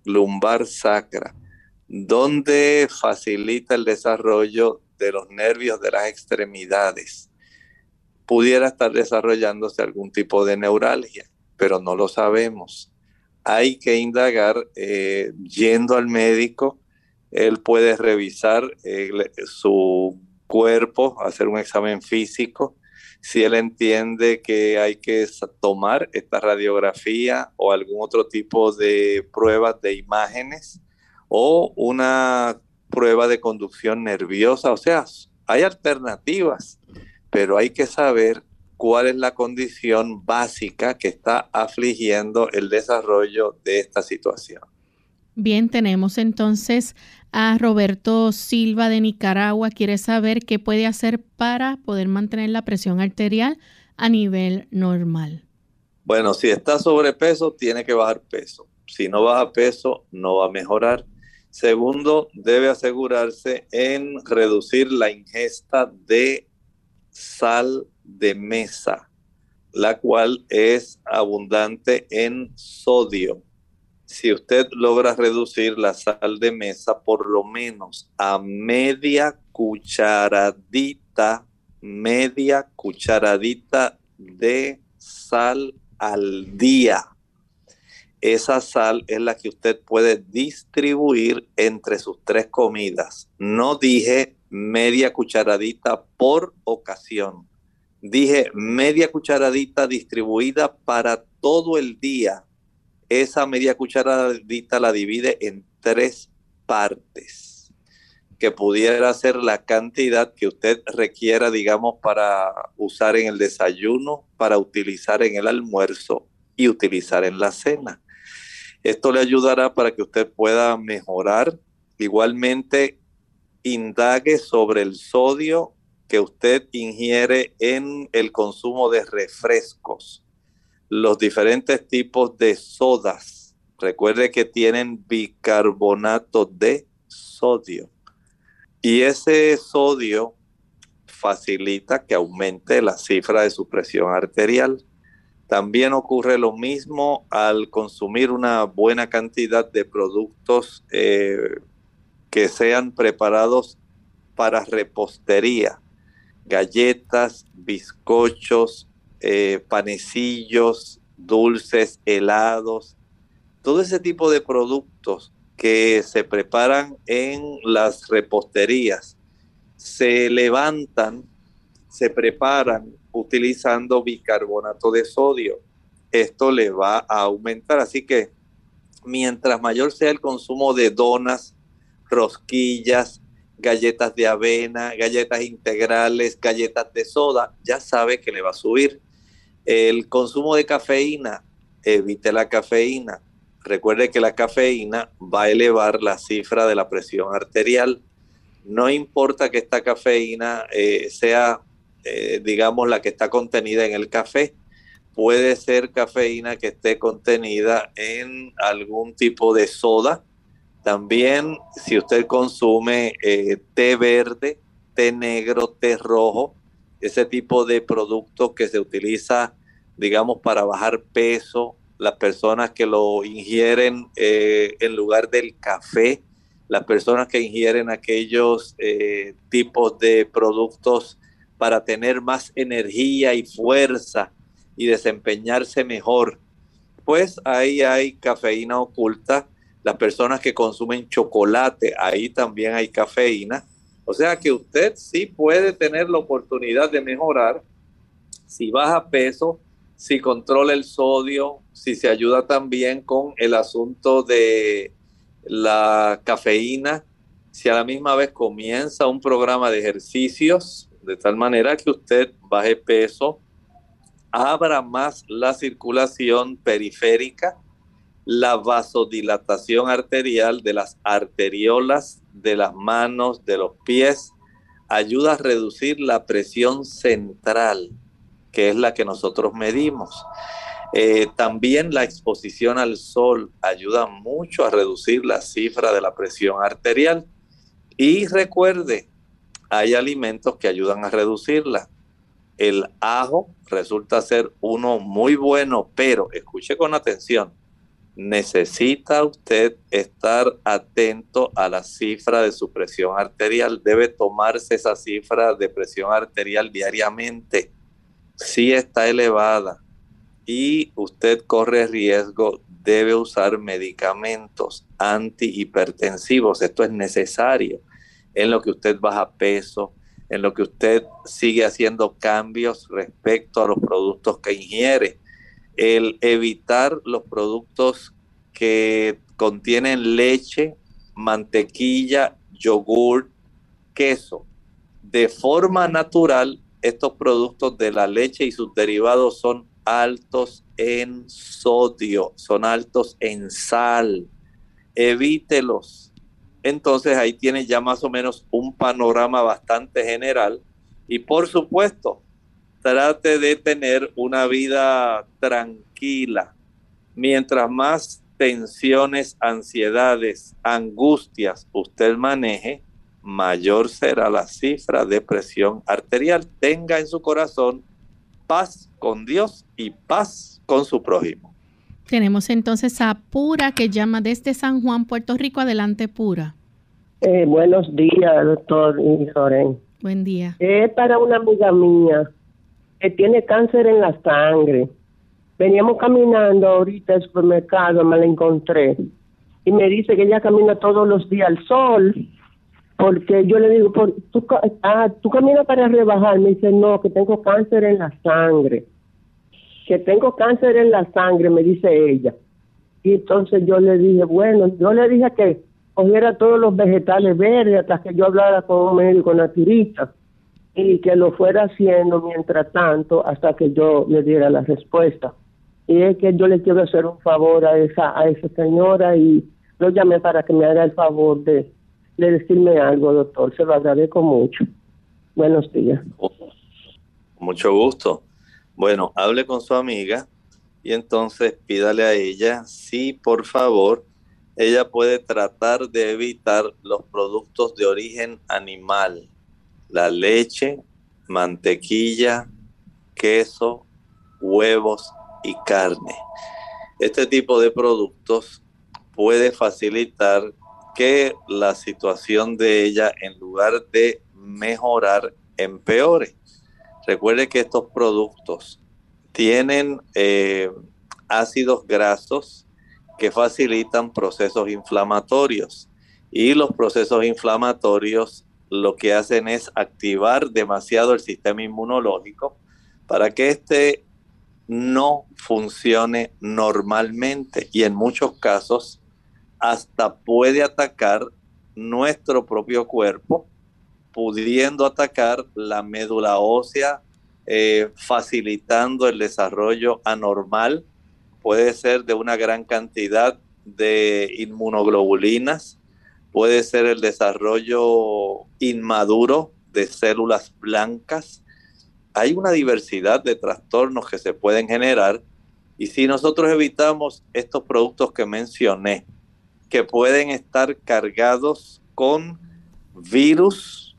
Speaker 3: lumbar sacra, donde facilita el desarrollo de los nervios de las extremidades. Pudiera estar desarrollándose algún tipo de neuralgia, pero no lo sabemos. Hay que indagar eh, yendo al médico. Él puede revisar su cuerpo, hacer un examen físico. Si él entiende que hay que tomar esta radiografía o algún otro tipo de pruebas de imágenes, o una prueba de conducción nerviosa. O sea, hay alternativas, pero hay que saber cuál es la condición básica que está afligiendo el desarrollo de esta situación.
Speaker 2: Bien, tenemos entonces a Roberto Silva de Nicaragua. Quiere saber qué puede hacer para poder mantener la presión arterial a nivel normal.
Speaker 3: Bueno, si está sobrepeso, tiene que bajar peso. Si no baja peso, no va a mejorar. Segundo, debe asegurarse en reducir la ingesta de sal de mesa, la cual es abundante en sodio. Si usted logra reducir la sal de mesa por lo menos a media cucharadita, media cucharadita de sal al día, esa sal es la que usted puede distribuir entre sus tres comidas. No dije media cucharadita por ocasión. Dije media cucharadita distribuida para todo el día. Esa media cucharadita la divide en tres partes, que pudiera ser la cantidad que usted requiera, digamos, para usar en el desayuno, para utilizar en el almuerzo y utilizar en la cena. Esto le ayudará para que usted pueda mejorar. Igualmente, indague sobre el sodio que usted ingiere en el consumo de refrescos, los diferentes tipos de sodas. Recuerde que tienen bicarbonato de sodio. Y ese sodio facilita que aumente la cifra de su presión arterial. También ocurre lo mismo al consumir una buena cantidad de productos eh, que sean preparados para repostería, galletas, bizcochos, eh, panecillos, dulces, helados, todo ese tipo de productos que se preparan en las reposterías, se levantan, se preparan utilizando bicarbonato de sodio. Esto le va a aumentar. Así que mientras mayor sea el consumo de donas, rosquillas, galletas de avena, galletas integrales, galletas de soda, ya sabe que le va a subir. El consumo de cafeína, evite la cafeína. Recuerde que la cafeína va a elevar la cifra de la presión arterial. No importa que esta cafeína eh, sea eh, digamos, la que está contenida en el café. Puede ser cafeína que esté contenida en algún tipo de soda. También si usted consume eh, té verde, té negro, té rojo, ese tipo de productos que se utiliza, digamos, para bajar peso, las personas que lo ingieren eh, en lugar del café, las personas que ingieren aquellos tipos de productos para tener más energía y fuerza y desempeñarse mejor. Pues ahí hay cafeína oculta. Las personas que consumen chocolate, ahí también hay cafeína. O sea que usted sí puede tener la oportunidad de mejorar si baja peso, si controla el sodio, si se ayuda también con el asunto de la cafeína, si a la misma vez comienza un programa de ejercicios, de tal manera que usted baje peso, abra más la circulación periférica, la vasodilatación arterial de las arteriolas de las manos, de los pies, ayuda a reducir la presión central, que es la que nosotros medimos. Eh, también la exposición al sol ayuda mucho a reducir la cifra de la presión arterial. Y recuerde, hay alimentos que ayudan a reducirla. El ajo resulta ser uno muy bueno, pero escuche con atención, necesita usted estar atento a la cifra de su presión arterial. Debe tomarse esa cifra de presión arterial diariamente. Si está elevada, y usted corre riesgo, debe usar medicamentos antihipertensivos. Esto es necesario en lo que usted baja peso, en lo que usted sigue haciendo cambios respecto a los productos que ingiere. El evitar los productos que contienen leche, mantequilla, yogur, queso. De forma natural, estos productos de la leche y sus derivados son altos en sodio, son altos en sal. Evítelos. Entonces ahí tiene ya más o menos un panorama bastante general. Y por supuesto, trate de tener una vida tranquila. Mientras más tensiones, ansiedades, angustias usted maneje, mayor será la cifra de presión arterial. Tenga en su corazón paz con Dios y paz con su prójimo.
Speaker 2: Tenemos entonces a Pura que llama desde San Juan, Puerto Rico. Adelante, Pura.
Speaker 15: Eh, buenos días, doctor Soren.
Speaker 2: Buen día.
Speaker 15: Es para una amiga mía que tiene cáncer en la sangre. Veníamos caminando ahorita al supermercado, me la encontré. Y me dice que ella camina todos los días al sol porque yo le digo, tú, ah, tú caminas para rebajar, me dice, no, que tengo cáncer en la sangre, que tengo cáncer en la sangre, me dice ella. Y entonces yo le dije, bueno, yo le dije que cogiera todos los vegetales verdes hasta que yo hablara con un médico naturista y que lo fuera haciendo mientras tanto hasta que yo le diera la respuesta. Y es que yo le quiero hacer un favor a esa, a esa señora y lo llamé para que me haga el favor de de decirme algo, doctor. Se lo agradezco mucho. Buenos días.
Speaker 3: Mucho gusto. Bueno, hable con su amiga y entonces pídale a ella si por favor ella puede tratar de evitar los productos de origen animal, la leche, mantequilla, queso, huevos y carne. Este tipo de productos puede facilitar que la situación de ella, en lugar de mejorar, empeore. Recuerde que estos productos tienen eh, ácidos grasos que facilitan procesos inflamatorios. Y los procesos inflamatorios lo que hacen es activar demasiado el sistema inmunológico para que éste no funcione normalmente. Y en muchos casos hasta puede atacar nuestro propio cuerpo, pudiendo atacar la médula ósea, eh, facilitando el desarrollo anormal. Puede ser de una gran cantidad de inmunoglobulinas, puede ser el desarrollo inmaduro de células blancas. Hay una diversidad de trastornos que se pueden generar y si nosotros evitamos estos productos que mencioné, que pueden estar cargados con virus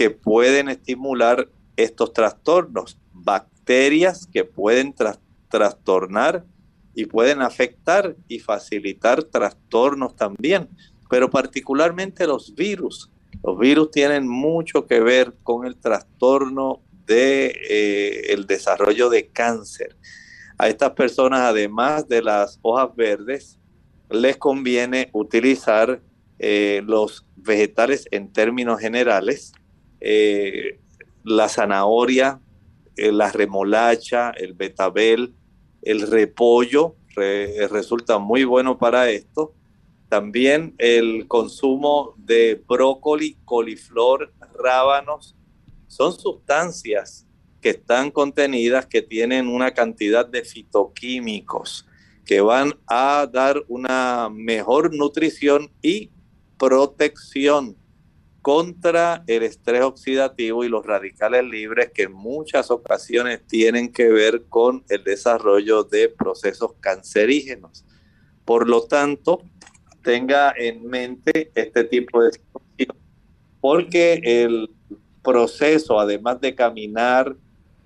Speaker 3: que pueden estimular estos trastornos, bacterias que pueden trastornar y pueden afectar y facilitar trastornos también, pero particularmente los virus. Los virus tienen mucho que ver con el trastorno de eh, desarrollo de cáncer. A estas personas, además de las hojas verdes, les conviene utilizar eh, los vegetales en términos generales, eh, la zanahoria, eh, la remolacha, el betabel, el repollo resulta muy bueno para esto. También el consumo de brócoli, coliflor, rábanos, son sustancias que están contenidas que tienen una cantidad de fitoquímicos que van a dar una mejor nutrición y protección contra el estrés oxidativo y los radicales libres que en muchas ocasiones tienen que ver con el desarrollo de procesos cancerígenos. Por lo tanto, tenga en mente este tipo de situación, porque el proceso, además de caminar,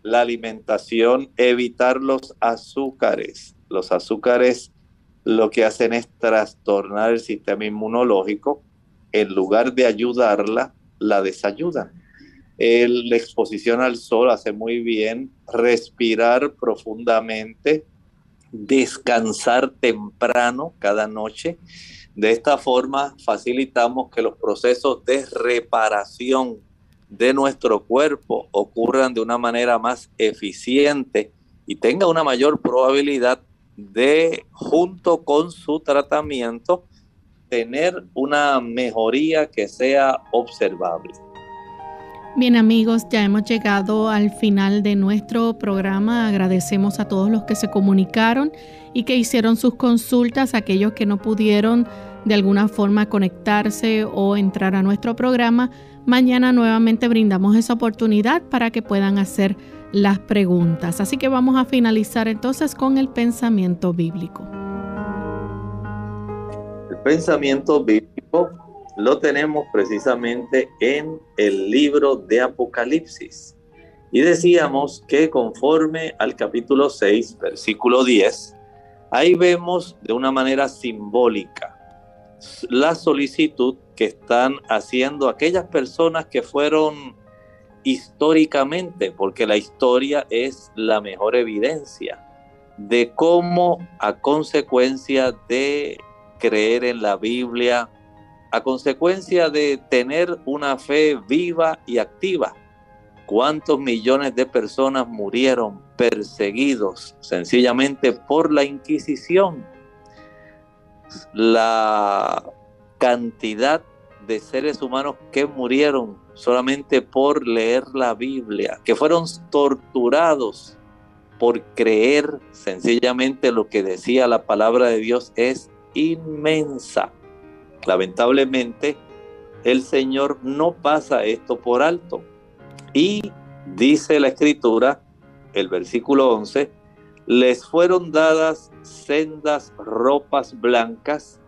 Speaker 3: la alimentación, evitar los azúcares. Los azúcares lo que hacen es trastornar el sistema inmunológico, en lugar de ayudarla, la desayudan. la exposición al sol hace muy bien, respirar profundamente, descansar temprano cada noche. De esta forma facilitamos que los procesos de reparación de nuestro cuerpo ocurran de una manera más eficiente y tenga una mayor probabilidad de, junto con su tratamiento, tener una mejoría que sea observable.
Speaker 2: Bien amigos, ya hemos llegado al final de nuestro programa. Agradecemos a todos los que se comunicaron y que hicieron sus consultas, aquellos que no pudieron de alguna forma conectarse o entrar a nuestro programa. Mañana nuevamente brindamos esa oportunidad para que puedan hacer las preguntas. Así que vamos a finalizar entonces con el pensamiento bíblico
Speaker 3: pensamiento bíblico lo tenemos precisamente en el libro de Apocalipsis. Y decíamos que conforme al capítulo 6, versículo 10, ahí vemos de una manera simbólica la solicitud que están haciendo aquellas personas que fueron históricamente, porque la historia es la mejor evidencia de cómo a consecuencia de creer en la Biblia, a consecuencia de tener una fe viva y activa. ¿Cuántos millones de personas murieron perseguidos sencillamente por la Inquisición? La cantidad de seres humanos que murieron solamente por leer la Biblia, que fueron torturados por creer sencillamente lo que decía la palabra de Dios es inmensa. Lamentablemente, el Señor no pasa esto por alto. Y dice la escritura, el versículo 11, les fueron dadas sendas ropas blancas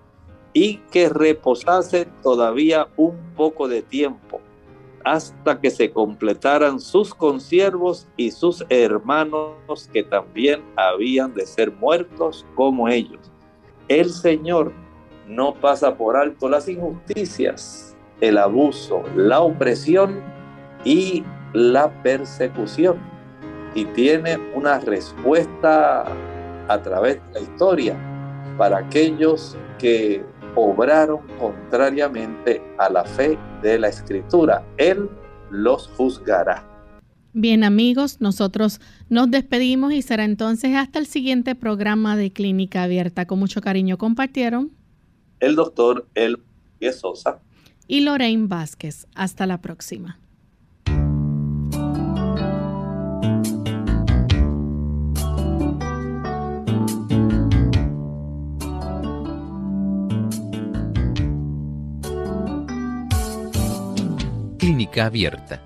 Speaker 3: y que reposase todavía un poco de tiempo hasta que se completaran sus consiervos y sus hermanos que también habían de ser muertos como ellos. El Señor no pasa por alto las injusticias, el abuso, la opresión y la persecución. Y tiene una respuesta a través de la historia para aquellos que obraron contrariamente a la fe de la escritura. Él los juzgará.
Speaker 2: Bien amigos, nosotros nos despedimos y será entonces hasta el siguiente programa de Clínica Abierta. Con mucho cariño compartieron
Speaker 3: el doctor El Sosa
Speaker 2: y Lorraine Vázquez. Hasta la próxima.
Speaker 1: Clínica Abierta